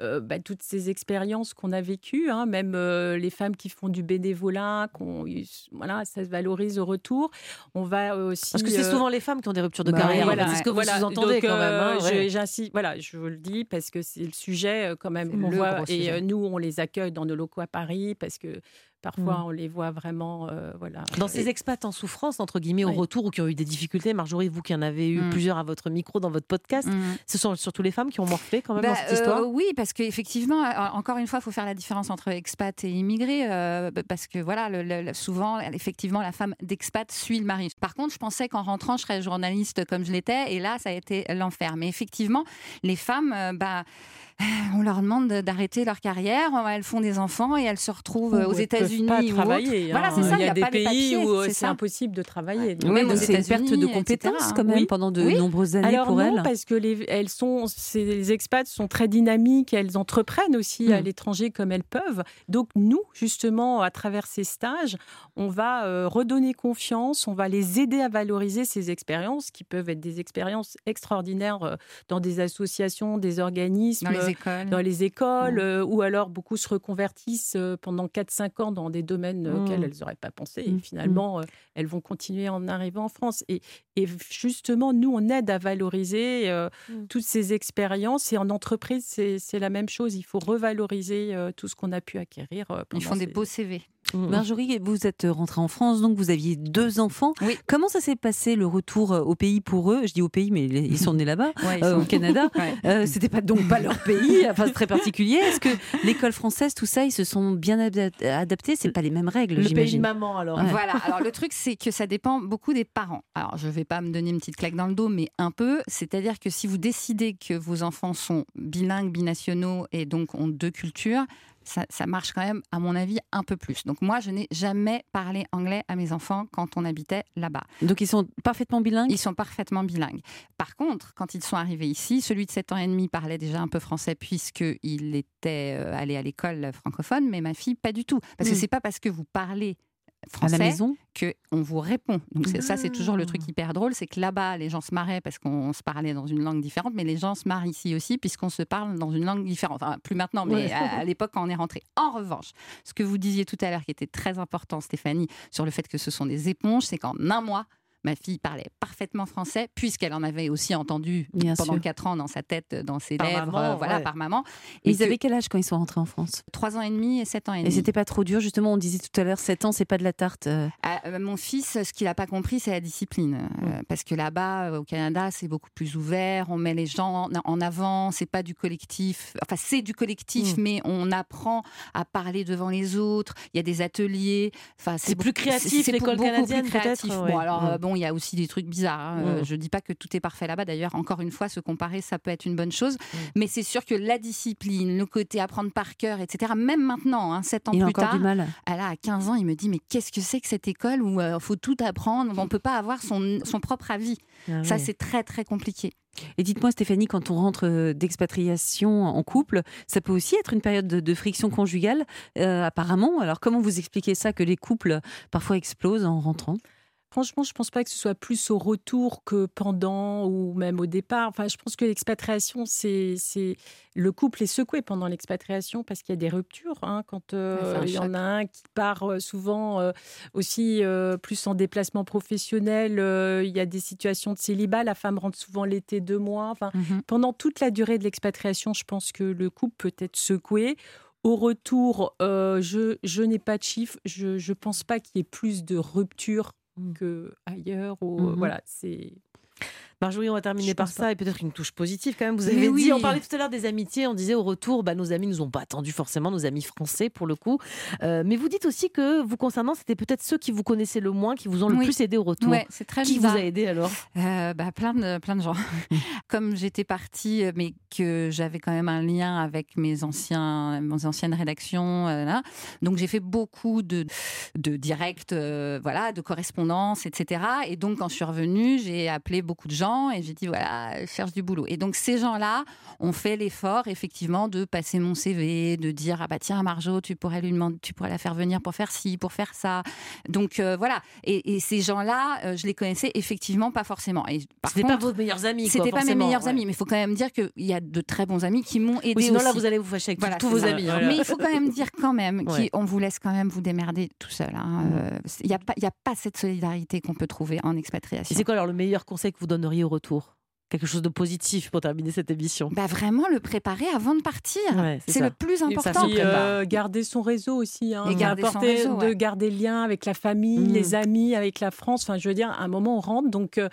euh, bah, toutes ces expériences qu'on a vécues, hein, même euh, les femmes qui font du bénévolat, qu'on, voilà, ça se valorise au retour. On va aussi Parce que c'est euh, souvent les femmes qui ont des ruptures de bah, carrière. voilà, c'est ce que vous voilà. sous-entendez Donc, quand même. hein, je- voilà, je vous le dis parce que c'est le sujet quand même. On voit, et nous, on les accueille dans nos locaux à Paris parce que parfois Mm. on les voit vraiment, euh, voilà. Dans ces expats en souffrance, entre guillemets, au Oui. retour ou qui ont eu des difficultés, Marjorie, vous qui en avez eu Mm. plusieurs à votre micro dans votre podcast, Mhm. ce sont surtout les femmes qui ont morflé quand même Bah, dans cette euh, histoire oui, parce qu'effectivement, encore une fois, il faut faire la différence entre expat et immigré, euh, parce que voilà, le- le- le- souvent, effectivement, la femme d'expat suit le mari. Par contre, je pensais qu'en rentrant, je serais journaliste comme je l'étais, et là, ça a été l'enfer. Mais effectivement, les femmes, euh, bah, on leur demande d'arrêter leur carrière, elles font des enfants et elles se retrouvent Ou aux États-Unis travailler. Voilà, hein. c'est ça, Il y a, des pas les pays papiers, où euh, c'est impossible de travailler. Oui, Même aux c'est une perte de États-Unis, compétences etc. quand même Oui. pendant de Oui. nombreuses années Alors pour non, elles. parce que les, elles sont, ces expats sont très dynamiques, elles entreprennent aussi à Mm. l'étranger comme elles peuvent. Donc nous, justement, à travers ces stages, on va euh, redonner confiance, on va les aider à valoriser ces expériences qui peuvent être des expériences extraordinaires euh, dans des associations, des organismes, Dans les euh, écoles. dans les écoles, Mm. euh, ou alors beaucoup se reconvertissent euh, pendant 4-5 ans dans des domaines euh, Mm. auxquels elles n'auraient pas pensé. Et Mm. finalement, euh, elles vont continuer en arrivant en France. Et, et justement, nous, on aide à valoriser euh, Mm. toutes ces expériences. Et en entreprise, c'est la même chose. Il faut revaloriser euh, tout ce qu'on a pu acquérir. Ils font des beaux CV. Marjorie, vous êtes rentrée en France, donc vous aviez deux enfants. Oui. Comment ça s'est passé le retour euh, au pays pour eux? Je dis au pays, mais ils sont nés là-bas, Ouais, euh, sont- au Canada. Ouais. Euh, C'était pas donc pas leur pays, enfin c'est très particulier. Est-ce que l'école française, tout ça, ils se sont bien adap- adaptés? C'est pas les mêmes règles, Le pays de maman, alors. Ouais. Voilà. Alors le truc, c'est que ça dépend beaucoup des parents. Alors je vais pas me donner une petite claque dans le dos, mais un peu. C'est-à-dire que si vous décidez que vos enfants sont bilingues, binationaux et donc ont deux cultures, ça, ça marche quand même, à mon avis, un peu plus. Donc moi, je n'ai jamais parlé anglais à mes enfants quand on habitait là-bas. Donc ils sont parfaitement bilingues? Ils sont parfaitement bilingues. Par contre, quand ils sont arrivés ici, celui de 7 ans et demi parlait déjà un peu français puisqu'il était euh, allé à l'école francophone, mais ma fille, pas du tout. Parce que Mm. c'est pas parce que vous parlez à la français maison. que on vous répond. Donc ça, c'est toujours le truc Ah. hyper drôle, c'est que là-bas, les gens se marraient parce qu'on se parlait dans une langue différente, mais les gens se marrent ici aussi puisqu'on se parle dans une langue différente. Enfin, plus maintenant, mais à, à l'époque quand on est rentré. En revanche, ce que vous disiez tout à l'heure, qui était très important, Stéphanie, sur le fait que ce sont des éponges, c'est qu'en un mois. Ma fille parlait parfaitement français, puisqu'elle en avait aussi entendu Bien pendant sûr. quatre ans dans sa tête, dans ses Par lèvres, maman, euh, voilà, ouais. par maman. Et ils que avaient quel âge quand ils sont rentrés en France? Trois ans et demi et sept ans et demi. Et c'était pas trop dur, justement. On disait tout à l'heure, 7 ans, c'est pas de la tarte. euh. Ah, euh, mon fils, ce qu'il n'a pas compris, c'est la discipline. Euh, parce que là-bas, euh, au Canada, c'est beaucoup plus ouvert. On met les gens en- avant. C'est pas du collectif. Enfin, c'est du collectif, Mm. mais on apprend à parler devant les autres. Il y a des ateliers. Enfin, C'est plus créatif, c'est l'école canadienne, créatif. peut-être, Bon, ouais. alors, Mm. Euh, bon, il y a aussi des trucs bizarres. hein. Euh, Mm. Je dis pas que tout est parfait là-bas. D'ailleurs, encore une fois, se comparer, ça peut être une bonne chose. Mm. Mais c'est sûr que la discipline, le côté apprendre par cœur, etc., même maintenant, hein, sept ans Il a plus encore tard, du mal. ah là, à 15 ans, il me dit Mais qu'est-ce que c'est que cette école où il faut tout apprendre? On ne peut pas avoir son, son propre avis. Ah Ça, c'est très, très compliqué. Et dites-moi, Stéphanie, quand on rentre euh, d'expatriation en couple, ça peut aussi être une période de, de friction conjugale, euh, apparemment. Alors, comment vous expliquez ça que les couples parfois explosent en rentrant? Franchement, je pense pas que ce soit plus au retour que pendant ou même au départ. Enfin, je pense que l'expatriation, c'est le couple est secoué pendant l'expatriation parce qu'il y a des ruptures. hein, quand euh, il y en a un qui part euh, souvent euh, aussi euh, plus en déplacement professionnel, il y a des situations de célibat. La femme rentre souvent l'été deux mois. Enfin, pendant toute la durée de l'expatriation, je pense que le couple peut être secoué. Au retour, euh, je, je n'ai pas de chiffres. Je ne pense pas qu'il y ait plus de ruptures. Que ailleurs. Ou, Mhm. Voilà, c'est. Marjorie, on va terminer Je par ça et peut-être une touche positive quand même. Vous Mais avez dit, oui. on parlait tout à l'heure des amitiés, on disait au retour, bah, nos amis nous ont pas attendu forcément, nos amis français pour le coup. Euh, mais vous dites aussi que vous concernant, c'était peut-être ceux qui vous connaissaient le moins qui vous ont le Oui. plus aidé au retour. Ouais, c'est très Qui vous a aidé alors? Euh, bah, plein, de, plein de gens. Comme j'étais partie, euh, mais que j'avais quand même un lien avec mes, anciens, mes anciennes rédactions, euh, là. donc j'ai fait beaucoup de, de directs, voilà, de correspondances, etc. Et donc quand je suis revenue, j'ai appelé beaucoup de gens et j'ai dit voilà, je cherche du boulot. Et donc ces gens-là ont fait l'effort effectivement de passer mon CV, de dire ah bah tiens Marjo, tu pourrais lui demander, tu pourrais la faire venir pour faire ci, pour faire ça. Donc euh, voilà. Et, et ces gens-là, euh, je les connaissais effectivement pas forcément. Et C'était pas vos meilleurs amis. c'était pas mes meilleurs ouais. amis, mais il faut quand même dire qu'il y a de très bons amis qui m'ont aidé Oui, sinon là, vous allez vous fâcher avec Voilà, tous vos ça. amis. hein. Mais il faut quand même dire quand même Ouais. qu'on vous laisse quand même vous démerder tout seul. hein. Euh, Il n'y a, pas- il y a pas cette solidarité qu'on peut trouver en Et expatriation. c'est quoi alors le meilleur conseil que vous donneriez retour Quelque chose de positif pour terminer cette émission. Bah vraiment le préparer avant de partir. Ouais, c'est le plus important. Puis, prépare. euh, garder son réseau aussi. Hein, Et garder son réseau, ouais. De garder le lien avec la famille, Mhm. les amis, avec la France. Enfin, je veux dire, à un moment, on rentre, donc euh,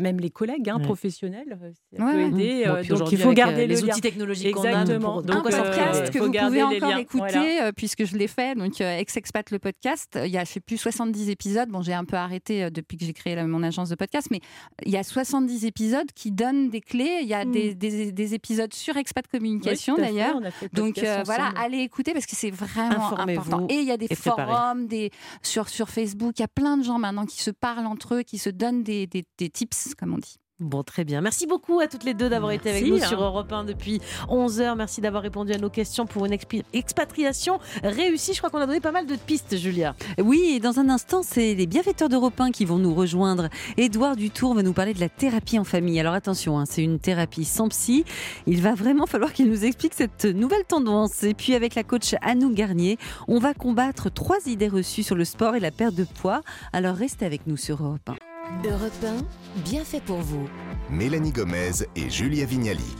même les collègues hein, Ouais. professionnels, euh, ça Ouais, peut ouais. aider. Bon, euh, puis donc, il faut euh, garder les le lien. outils technologiques qu'on a. Exactement. pour- un Donc, euh, podcast que vous pouvez encore liens. écouter Voilà. euh, puisque je l'ai fait donc euh, ex-expat le podcast il y a je sais plus 70 épisodes bon j'ai un peu arrêté euh, depuis que j'ai créé mon agence de podcast mais il y a 70 épisodes qui donne des clés. Il y a Mm. des, des- des épisodes sur Expat Communication Oui, d'ailleurs. Donc euh, voilà, allez écouter parce que c'est vraiment important. Et il y a des forums, des sur sur Facebook. Il y a plein de gens maintenant qui se parlent entre eux, qui se donnent des, des, des tips, comme on dit. Bon, très bien. Merci beaucoup à toutes les deux d'avoir été avec nous hein. sur Europe 1 depuis 11h. Merci d'avoir répondu à nos questions pour une expatriation réussie. Je crois qu'on a donné pas mal de pistes, Julia. Oui, et dans un instant, c'est les bienfaiteurs d'Europe 1 qui vont nous rejoindre. Édouard Dutour va nous parler de la thérapie en famille. Alors attention, hein, c'est une thérapie sans psy. Il va vraiment falloir qu'il nous explique cette nouvelle tendance. Et puis avec la coach Anou Garnier, on va combattre trois idées reçues sur le sport et la perte de poids. Alors restez avec nous sur Europe 1. Europe 1, bien fait pour vous. Mélanie Gomez et Julia Vignali.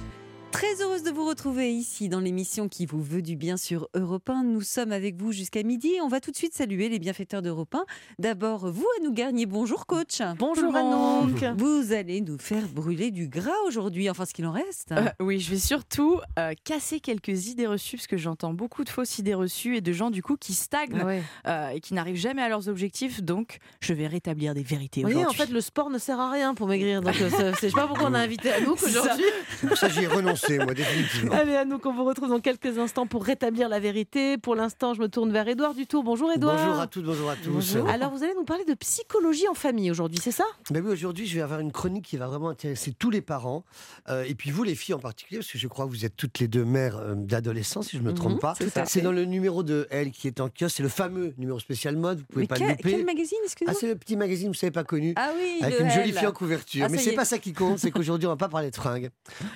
Très heureuse de vous retrouver ici dans l'émission qui vous veut du bien sur Europe 1. Nous sommes avec vous jusqu'à midi. On va tout de suite saluer les bienfaiteurs d'Europe 1. D'abord, vous, Anou Garnier. Bonjour, coach. Bonjour. Anouk. Vous allez nous faire brûler du gras aujourd'hui, enfin ce qu'il en reste. Euh, oui, je vais surtout euh, casser quelques idées reçues parce que j'entends beaucoup de fausses idées reçues et de gens du coup qui stagnent Ouais. euh, et qui n'arrivent jamais à leurs objectifs. Donc, je vais rétablir des vérités Vous voyez, en aujourd'hui. fait, le sport ne sert à rien pour maigrir. Donc, je sais pas pourquoi on a invité Anouk aujourd'hui. Ça, j'y ai renoncé, moi, définitivement. Allez, Anouk, on vous retrouve dans quelques instants pour rétablir la vérité. Pour l'instant, je me tourne vers Édouard Dutour. Bonjour, Édouard. Bonjour à toutes, bonjour à tous. Bonjour. Alors, vous allez nous parler de psychologie en famille aujourd'hui, c'est ça? Ben oui, aujourd'hui, je vais avoir une chronique qui va vraiment intéresser tous les parents, euh, et puis vous, les filles en particulier, parce que je crois que vous êtes toutes les deux mères euh, d'adolescents, si je ne me trompe Mhm, pas. c'est dans le numéro de Elle qui est en kiosque, c'est le fameux numéro spécial mode, vous pouvez Mais pas quel, le louper. quel magazine, ah, excusez-moi c'est le petit magazine, vous savez pas connu. Ah oui, Avec une jolie fille en couverture. Ah, mais c'est est. pas ça qui compte, c'est qu'aujourd'hui, on va pas parler de fringues.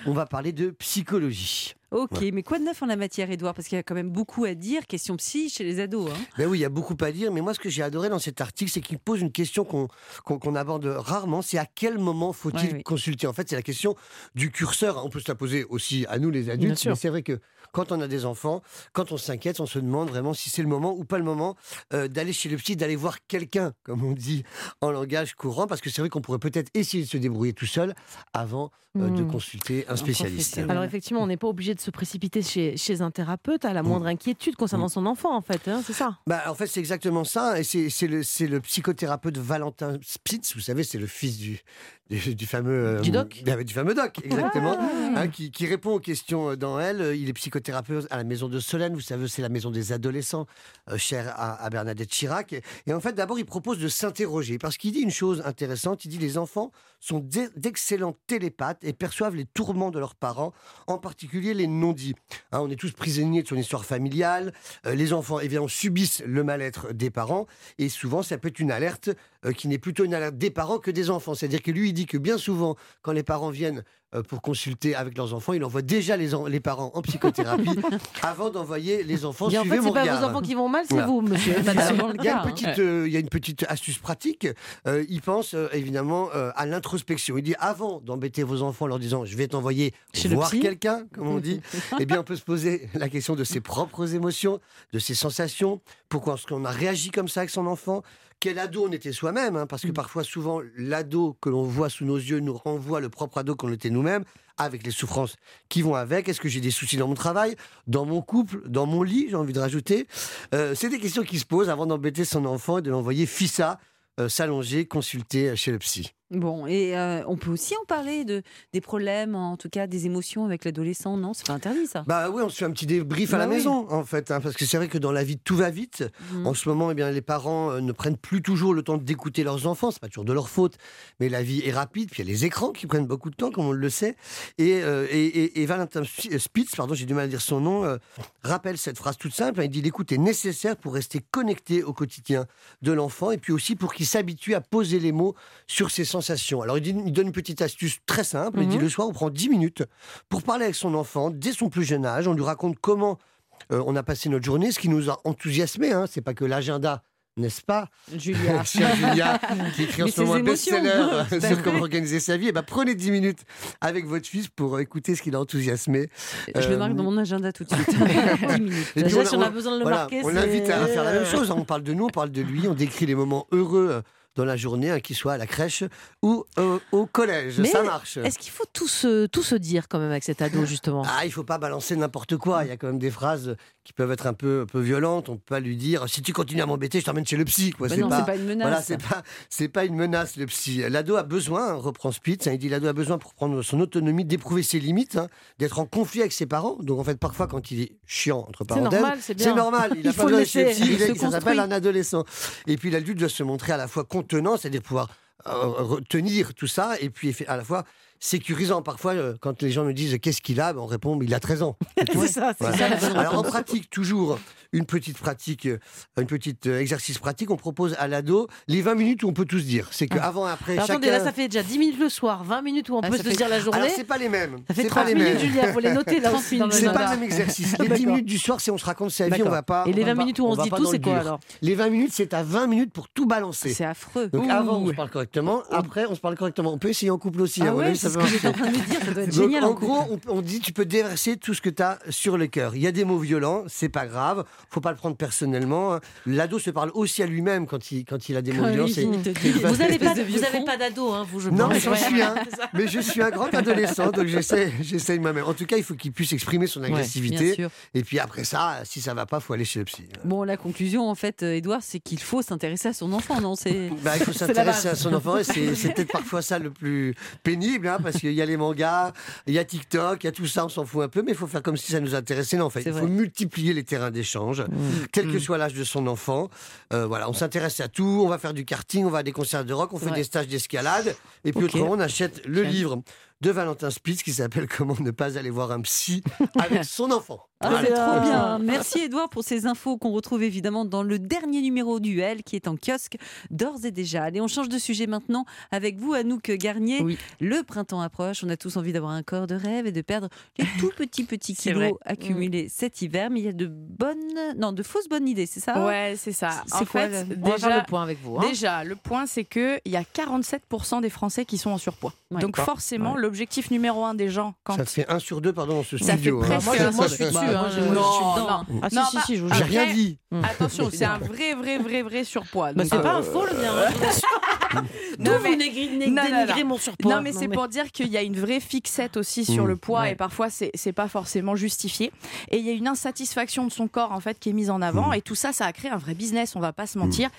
On va parler de psychologie. Ok, mais quoi de neuf en la matière, Edouard Parce qu'il y a quand même beaucoup à dire. Question psy chez les ados. hein. Ben oui, il y a beaucoup à dire, mais moi, ce que j'ai adoré dans cet article, c'est qu'il pose une question qu'on aborde rarement, c'est à quel moment faut-il Ouais, oui. consulter? En fait, c'est la question du curseur. On peut se la poser aussi à nous, les adultes, mais c'est vrai que quand on a des enfants, quand on s'inquiète, on se demande vraiment si c'est le moment ou pas le moment euh, d'aller chez le psy, d'aller voir quelqu'un, comme on dit en langage courant, parce que c'est vrai qu'on pourrait peut-être essayer de se débrouiller tout seul avant euh, de Hmm. consulter un spécialiste. Alors effectivement, on n'est pas obligé de se précipiter chez, chez un thérapeute à la moindre inquiétude concernant son enfant, en fait, hein, c'est ça? Bah, en fait, c'est exactement ça. Et c'est le, psychothérapeute Valentin Spitz, vous savez, c'est le fils du, du, du fameux. Du doc? Du fameux doc, exactement. Ah. hein, qui, qui répond aux questions euh, dans elle. Il est psychothérapeute à la maison de Solène, vous savez, c'est la maison des adolescents, euh, chère à, Bernadette Chirac. Et, en fait, d'abord, il propose de s'interroger, parce qu'il dit une chose intéressante. Il dit les enfants sont d'e- d'excellents télépathes et perçoivent les tourments de leurs parents, en particulier les non-dits. Hein, on est tous prisonniers de son histoire familiale. Euh, les enfants, évidemment, subissent le mal-être des parents. Et souvent, ça peut être une alerte euh, qui n'est plutôt une alerte des parents que des enfants. C'est-à-dire que lui, il dit que bien souvent, quand les parents viennent pour consulter avec leurs enfants, il envoie déjà les, en- les parents en psychothérapie avant d'envoyer les enfants Et en suivez fait, c'est pas regard. vos enfants qui vont mal, c'est vous, monsieur. Il y, a une hein. petite, euh, il y a une petite astuce pratique. Euh, il pense euh, évidemment euh, à l'introspection. Il dit avant d'embêter vos enfants en leur disant je vais t'envoyer voir quelqu'un, comme on dit, eh bien on peut se poser la question de ses propres émotions, de ses sensations. Pourquoi est-ce qu'on a réagi comme ça avec son enfant quel ado on était soi-même, hein, parce que parfois, souvent, l'ado que l'on voit sous nos yeux nous renvoie le propre ado qu'on était nous-mêmes, avec les souffrances qui vont avec. Est-ce que j'ai des soucis dans mon travail, dans mon couple, dans mon lit, j'ai envie de rajouter Euh, C'est des questions qui se posent avant d'embêter son enfant et de l'envoyer fissa, euh, s'allonger, consulter chez le psy. Bon, et euh, on peut aussi en parler de, des problèmes, en tout cas des émotions avec l'adolescent, non? C'est pas interdit ça. Bah oui, on se fait un petit débrief à Bah la oui. maison, en fait, hein, parce que c'est vrai que dans la vie, tout va vite. Mhm. En ce moment, eh bien, les parents euh, ne prennent plus toujours le temps d'écouter leurs enfants. C'est pas toujours de leur faute, mais la vie est rapide. Puis il y a les écrans qui prennent beaucoup de temps, comme on le sait. Et, euh, et, et- et Valentin Spi- Spitz, pardon, j'ai du mal à dire son nom, euh, rappelle cette phrase toute simple. Il dit l'écoute est nécessaire pour rester connecté au quotidien de l'enfant, et puis aussi pour qu'il s'habitue à poser les mots sur ses sensations. Alors il, dit- il donne une petite astuce très simple. Il dit Mhm. le soir, on prend 10 minutes pour parler avec son enfant dès son plus jeune âge. On lui raconte comment euh, on a passé notre journée, ce qui nous a enthousiasmé. Hein. C'est pas que l'agenda, n'est-ce pas? Julia. Chère Julia, qui écrit en ce moment un best-seller euh, sur comment organiser sa vie. Eh ben, prenez 10 minutes avec votre fils pour euh, écouter ce qu'il a enthousiasmé. Je le marque dans mon agenda tout de suite. 10 minutes. Et puis Déjà, on si on a besoin de le voilà, marquer, on l'invite à faire la même chose. hein. On parle de nous, on parle de lui, on décrit les moments heureux dans la journée, hein, qu'il soit à la crèche ou euh, au collège. Mais Ça marche. Est-ce qu'il faut tout se, tout se dire quand même avec cet ado, justement? Ah, il faut pas balancer n'importe quoi. Il y a quand même des phrases qui peuvent être un peu, un peu violentes. On peut pas lui dire si tu continues à m'embêter, je t'emmène chez le psy. quoi. Bah C'est non, pas- c'est pas une menace. Voilà, c'est pas, c'est pas une menace le psy. L'ado a besoin, hein, reprend Spitz, hein, il dit l'ado a besoin pour prendre son autonomie, d'éprouver ses limites, hein, d'être en conflit avec ses parents. Donc en fait, parfois quand il est chiant entre parenthèses, normal, c'est bien. c'est normal. Il a Il pas faut le besoin chez le psy, il ça s'appelle un adolescent. Et puis l'adulte doit se montrer à la fois c'est-à-dire pouvoir euh, retenir tout ça, et puis à la fois sécurisant. Parfois, euh, quand les gens me disent qu'est-ce qu'il a, ben, on répond il a 13 ans. C'est ça, c'est Voilà. ça Alors en pratique, toujours une petite pratique, euh, une petite euh, exercice pratique, on propose à l'ado les 20 minutes où on peut tous dire. C'est qu'avant et après, Alors, chacun... Attendez, là, ça fait déjà 10 minutes le soir, 20 minutes où on Ah, peut se fait- dire la journée. Alors c'est pas les mêmes. Ça fait C'est 30 pas les minutes, mêmes. Julia, faut les noter là aussi C'est pas le même exercice. Les 10 D'accord. minutes du soir, c'est on se raconte sa vie, on va pas. Et les on va 20 pas- minutes où on se dit tout, c'est quoi alors? Les 20 minutes, c'est à 20 minutes pour tout balancer. C'est affreux. Donc avant, on se parle correctement. Après, on se parle correctement. On peut essayer en couple aussi. Ce que j'étais en marcher. train de me dire, ça doit être Donc, génial en en couple. gros, on, on dit tu peux déverser tout ce que tu as sur le cœur. Il y a des mots violents, c'est pas grave, faut pas le prendre personnellement. hein. L'ado se parle aussi à lui-même quand il, quand il a des mots violents. Vous n'avez pas, d'ado, hein, vous, je Non, pense. mais j'en Ouais. suis un. Mais je suis un grand adolescent, donc j'essaie, j'essaie moi-même. En tout cas, il faut qu'il puisse exprimer son agressivité. et puis après ça, si ça va pas, faut aller chez le psy. Bon, la conclusion, en fait, euh, Edouard, c'est qu'il faut s'intéresser à son enfant, non C'est Bah, il faut s'intéresser à son enfant et c'est c'est peut-être parfois ça le plus pénible, hein, parce qu'il y a les mangas, il y a TikTok, il y a tout ça, on s'en fout un peu, mais il faut faire comme si ça nous intéressait. Non, en fait, il faut multiplier les terrains d'échange, quel que soit l'âge de son enfant. Euh, voilà, on s'intéresse à tout, on va faire du karting, on va à des concerts de rock, on fait des stages d'escalade, et puis autrement, on achète le livre de Valentin Spitz qui s'appelle Comment ne pas aller voir un psy avec son enfant. Ah, c'est trop bien. Merci Edouard pour ces infos qu'on retrouve évidemment dans le dernier numéro du L qui est en kiosque d'ores et déjà. Allez, on change de sujet maintenant avec vous, Anouk Garnier. Oui. Le printemps approche, on a tous envie d'avoir un corps de rêve et de perdre les tout petits petits kilos vrai. accumulés cet hiver. Mais il y a de bonnes, non, de fausses bonnes idées, c'est ça? Ouais, c'est ça. C'est En quoi, fait, là? On va faire déjà, le point avec vous. hein. Déjà, le point, c'est qu'il y a 47% des Français qui sont en surpoids. Ouais. Donc forcément, l'objectif numéro un des gens, quand... Ça fait un sur deux, pardon, dans ce Ça studio. fait hein. presque Moi, je, moi, je suis dessus. Hein, je- je- je suis Non, dedans. non. Ah si, Non, si, si, je vous J'ai jure. rien dit. Attention, c'est un vrai, vrai, vrai, vrai surpoids. Bah, c'est euh, pas un faux le mien. Non, mais- dénigrez mon surpoids. Non, mais c'est pour dire qu'il y a une vraie fixette aussi sur Mmh. le poids et parfois c'est pas forcément justifié. Et il y a une insatisfaction de son corps en fait qui est mise en avant Mmh. et tout ça, ça a créé un vrai business, on va pas se mentir.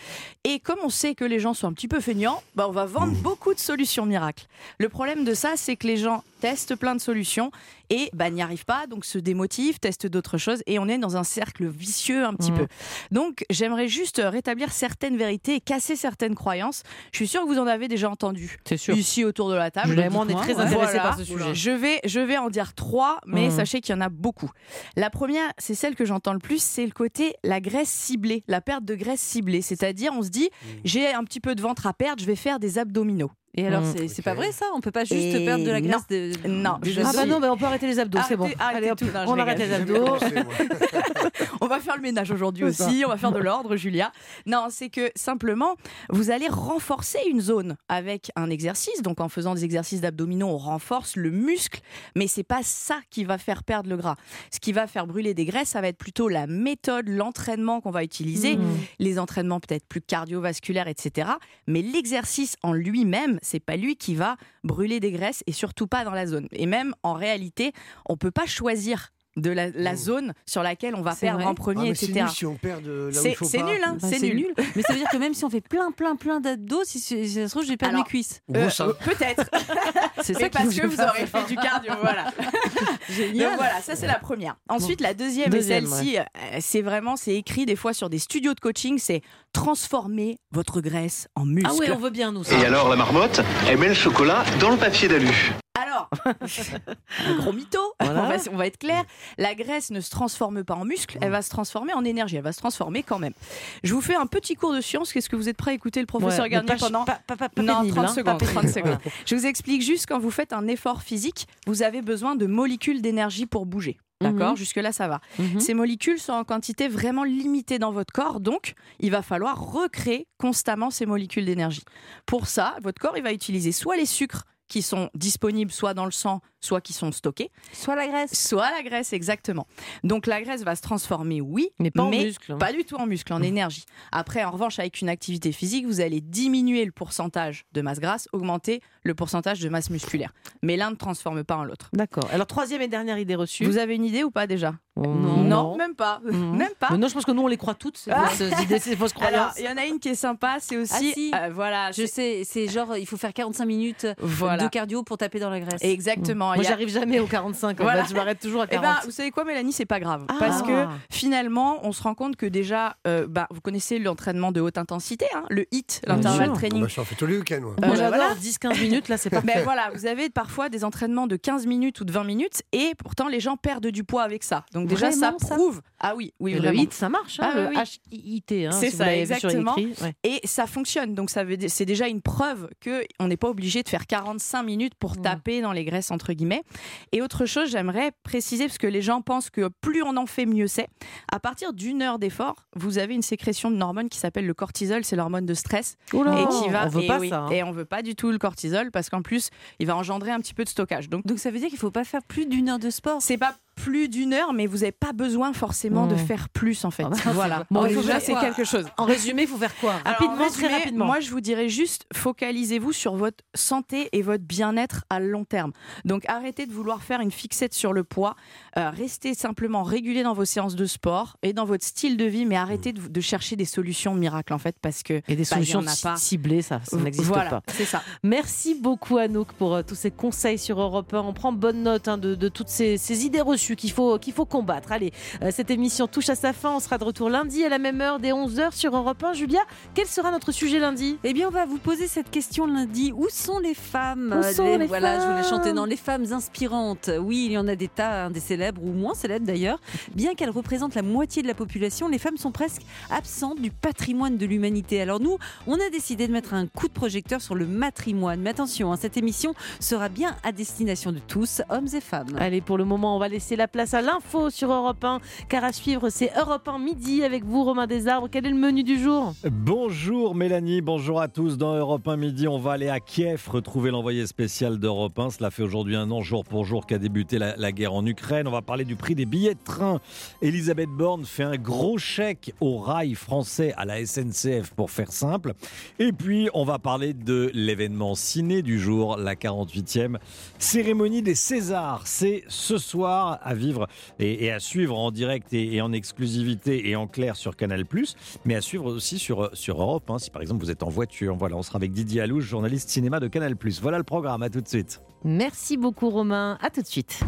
Et comme on sait que les gens sont un petit peu feignants, bah on va vendre beaucoup de solutions miracles. Le problème de ça, c'est que les gens testent plein de solutions et bah, n'y arrivent pas, donc se démotivent, testent d'autres choses et on est dans un cercle vicieux un petit Mmh. peu. Donc j'aimerais juste rétablir certaines vérités et casser certaines croyances. Je suis sûre que vous en avez déjà entendu C'est sûr. ici autour de la table. Moi, on est très Voilà. intéressés par ce sujet. Je vais, je vais en dire trois, mais Mhm. sachez qu'il y en a beaucoup. La première, c'est celle que j'entends le plus, c'est le côté la graisse ciblée, la perte de graisse ciblée. C'est-à-dire, on se dit, j'ai un petit peu de ventre à perdre, je vais faire des abdominaux. Et alors, Mmh. c'est pas vrai ça? On peut pas juste Et perdre de la non. graisse de... Non, je abdos Ah bah non, mais on peut arrêter les abdos, c'est bon. Allez, hop, tout. Non, je on arrête les abdos. On va faire le ménage aujourd'hui ça. aussi, on va faire de l'ordre, Julia. Non, c'est que simplement, vous allez renforcer une zone avec un exercice. Donc en faisant des exercices d'abdominaux, on renforce le muscle, mais c'est pas ça qui va faire perdre le gras. Ce qui va faire brûler des graisses, ça va être plutôt la méthode, l'entraînement qu'on va utiliser, Mmh. les entraînements peut-être plus cardiovasculaires, etc. Mais l'exercice en lui-même, c'est pas lui qui va brûler des graisses et surtout pas dans la zone. Et même en réalité, on peut pas choisir de la, la Mmh. zone sur laquelle on va C'est perdre vrai en Ah, premier, c'est etc. nul si on perd de là où il C'est faut c'est pas. nul, hein, Bah, c'est nul. Mais ça veut dire que même si on fait plein, plein, plein d'abdos, si, si ça se trouve, je vais perdre Alors, mes cuisses. Euh, euh, Peut-être. C'est ça parce que vous faire. aurez fait du cardio, voilà. Génial. Donc voilà, ça c'est la première. Ensuite, la deuxième, Deuxième, et celle-ci, euh, c'est vraiment, c'est écrit des fois sur des studios de coaching, c'est transformer votre graisse en muscle. Ah ouais, on veut bien nous. ça. Et alors la marmotte, elle met le chocolat dans le papier d'alu. Alors, un gros mytho, Voilà. on, va, on va être clair, la graisse ne se transforme pas en muscle, elle va se transformer en énergie, elle va se transformer quand même. Je vous fais un petit cours de science, qu'est-ce que vous êtes prêt à écouter le professeur Ouais, Garnier pendant pas- pas- pas- pas Non, pénible, 30 hein, secondes, pas 30 pénible. secondes. Je vous explique juste quand vous faites un effort physique, vous avez besoin de molécules d'énergie pour bouger. D'accord Mhm. Jusque-là, ça va. Mhm. Ces molécules sont en quantité vraiment limitée dans votre corps, donc il va falloir recréer constamment ces molécules d'énergie. Pour ça, votre corps, il va utiliser soit les sucres qui sont disponibles soit dans le sang, soit qui sont stockés, soit la graisse. Soit la graisse, exactement. Donc la graisse va se transformer, oui, mais pas en muscle. hein. Pas du tout en muscle, en énergie. Après, en revanche, avec une activité physique, vous allez diminuer le pourcentage de masse grasse, augmenter le pourcentage de masse musculaire. Mais l'un ne transforme pas en l'autre. D'accord. Alors troisième et dernière idée reçue. Vous avez une idée ou pas déjà non. non, même pas, même pas. Mais non, je pense que nous on les croit toutes ces Ah. fausses idées, ces fausses Alors, croyances. il y en a une qui est sympa, c'est aussi, Ah si. euh, voilà, Je sais, c'est genre il faut faire 45 minutes Voilà. de cardio pour taper dans la graisse. Exactement. Moi a- j'arrive jamais au 45, en Voilà. fait, je m'arrête toujours à Eh 40. ben, vous savez quoi, Mélanie, c'est pas grave. Ah. Parce que finalement, on se rend compte que déjà, euh, bah, vous connaissez l'entraînement de haute intensité, hein, le HIT, l'intervalle sûr. training. Bah, J'en fais tous les week-ends. moi. Euh, Moi j'adore voilà. 10-15 minutes, là c'est pas Ben voilà, vous avez parfois des entraînements de 15 minutes ou de 20 minutes et pourtant les gens perdent du poids avec ça. Donc déjà Vraiment, ça ça prouve. Ah oui, oui le hit, ça marche, hein, Ah le oui, oui. H-I-T. Hein, C'est si ça, exactement. ouais. Et ça fonctionne, donc ça c'est déjà une preuve que on n'est pas obligé de faire 45 minutes pour Mm. taper dans les graisses entre guillemets. Et autre chose, j'aimerais préciser parce que les gens pensent que plus on en fait, mieux c'est. À partir d'une heure d'effort, vous avez une sécrétion d'une hormone qui s'appelle le cortisol, c'est l'hormone de stress Oula, et qui va. on veut et pas oui, ça. hein. Et on veut pas du tout le cortisol parce qu'en plus, il va engendrer un petit peu de stockage. Donc Donc ça veut dire qu'il faut pas faire plus d'une heure de sport. c'est pas plus d'une heure, mais vous n'avez pas besoin forcément de Mmh. faire plus en fait. Ah bah, voilà. Bon, Donc il faut déjà, faire c'est quelque chose. En résumé, il faut faire quoi Alors, Rapidement, en très rapidement. Moi, je vous dirais juste focalisez-vous sur votre santé et votre bien-être à long terme. Donc, arrêtez de vouloir faire une fixette sur le poids. Euh, restez simplement régulier dans vos séances de sport et dans votre style de vie, mais arrêtez de, de chercher des solutions miracles en fait, parce que Et des bah, solutions a pas. ciblées, ça, ça n'existe voilà, pas. C'est ça. Merci beaucoup Anouk pour euh, tous ces conseils sur Europe 1. On prend bonne note hein, de, de toutes ces, ces idées reçues qu'il faut, qu'il faut combattre. Allez, euh, cette émission touche à sa fin. On sera de retour lundi à la même heure, dès 11h sur Europe 1. Julia, quel sera notre sujet lundi? Eh bien, on va vous poser cette question lundi. Où sont les femmes? Où sont les Voilà, je voulais femmes? chanter dans les femmes inspirantes. Oui, il y en a des tas, hein, des célèbres ou moins célèbres d'ailleurs. Bien qu'elles représentent la moitié de la population, les femmes sont presque absentes du patrimoine de l'humanité. Alors nous, on a décidé de mettre un coup de projecteur sur le matrimoine. Mais attention, hein, cette émission sera bien à destination de tous, hommes et femmes. Allez, pour le moment, on va laisser la place à l'info sur Europe 1, car à suivre, c'est Europe 1 midi avec vous, Romain Desarbres. Quel est le menu du jour? Bonjour Mélanie, bonjour à tous. Dans Europe 1 midi, on va aller à Kiev retrouver l'envoyé spécial d'Europe 1. Cela fait aujourd'hui un an, jour pour jour, qu'a débuté la, la guerre en Ukraine. On va parler du prix des billets de train. Elisabeth Borne fait un gros chèque au rail français, à la SNCF pour faire simple. Et puis, on va parler de l'événement ciné du jour, la 48e cérémonie des Césars. C'est ce soir à vivre et, à suivre en direct et, et en exclusivité et en clair sur Canal+, mais à suivre aussi sur, sur Europe. hein, si par exemple vous êtes en voiture, voilà, on sera avec Didier Alouche, journaliste cinéma de Canal+. Voilà le programme, à tout de suite. Merci beaucoup, Romain. À tout de suite.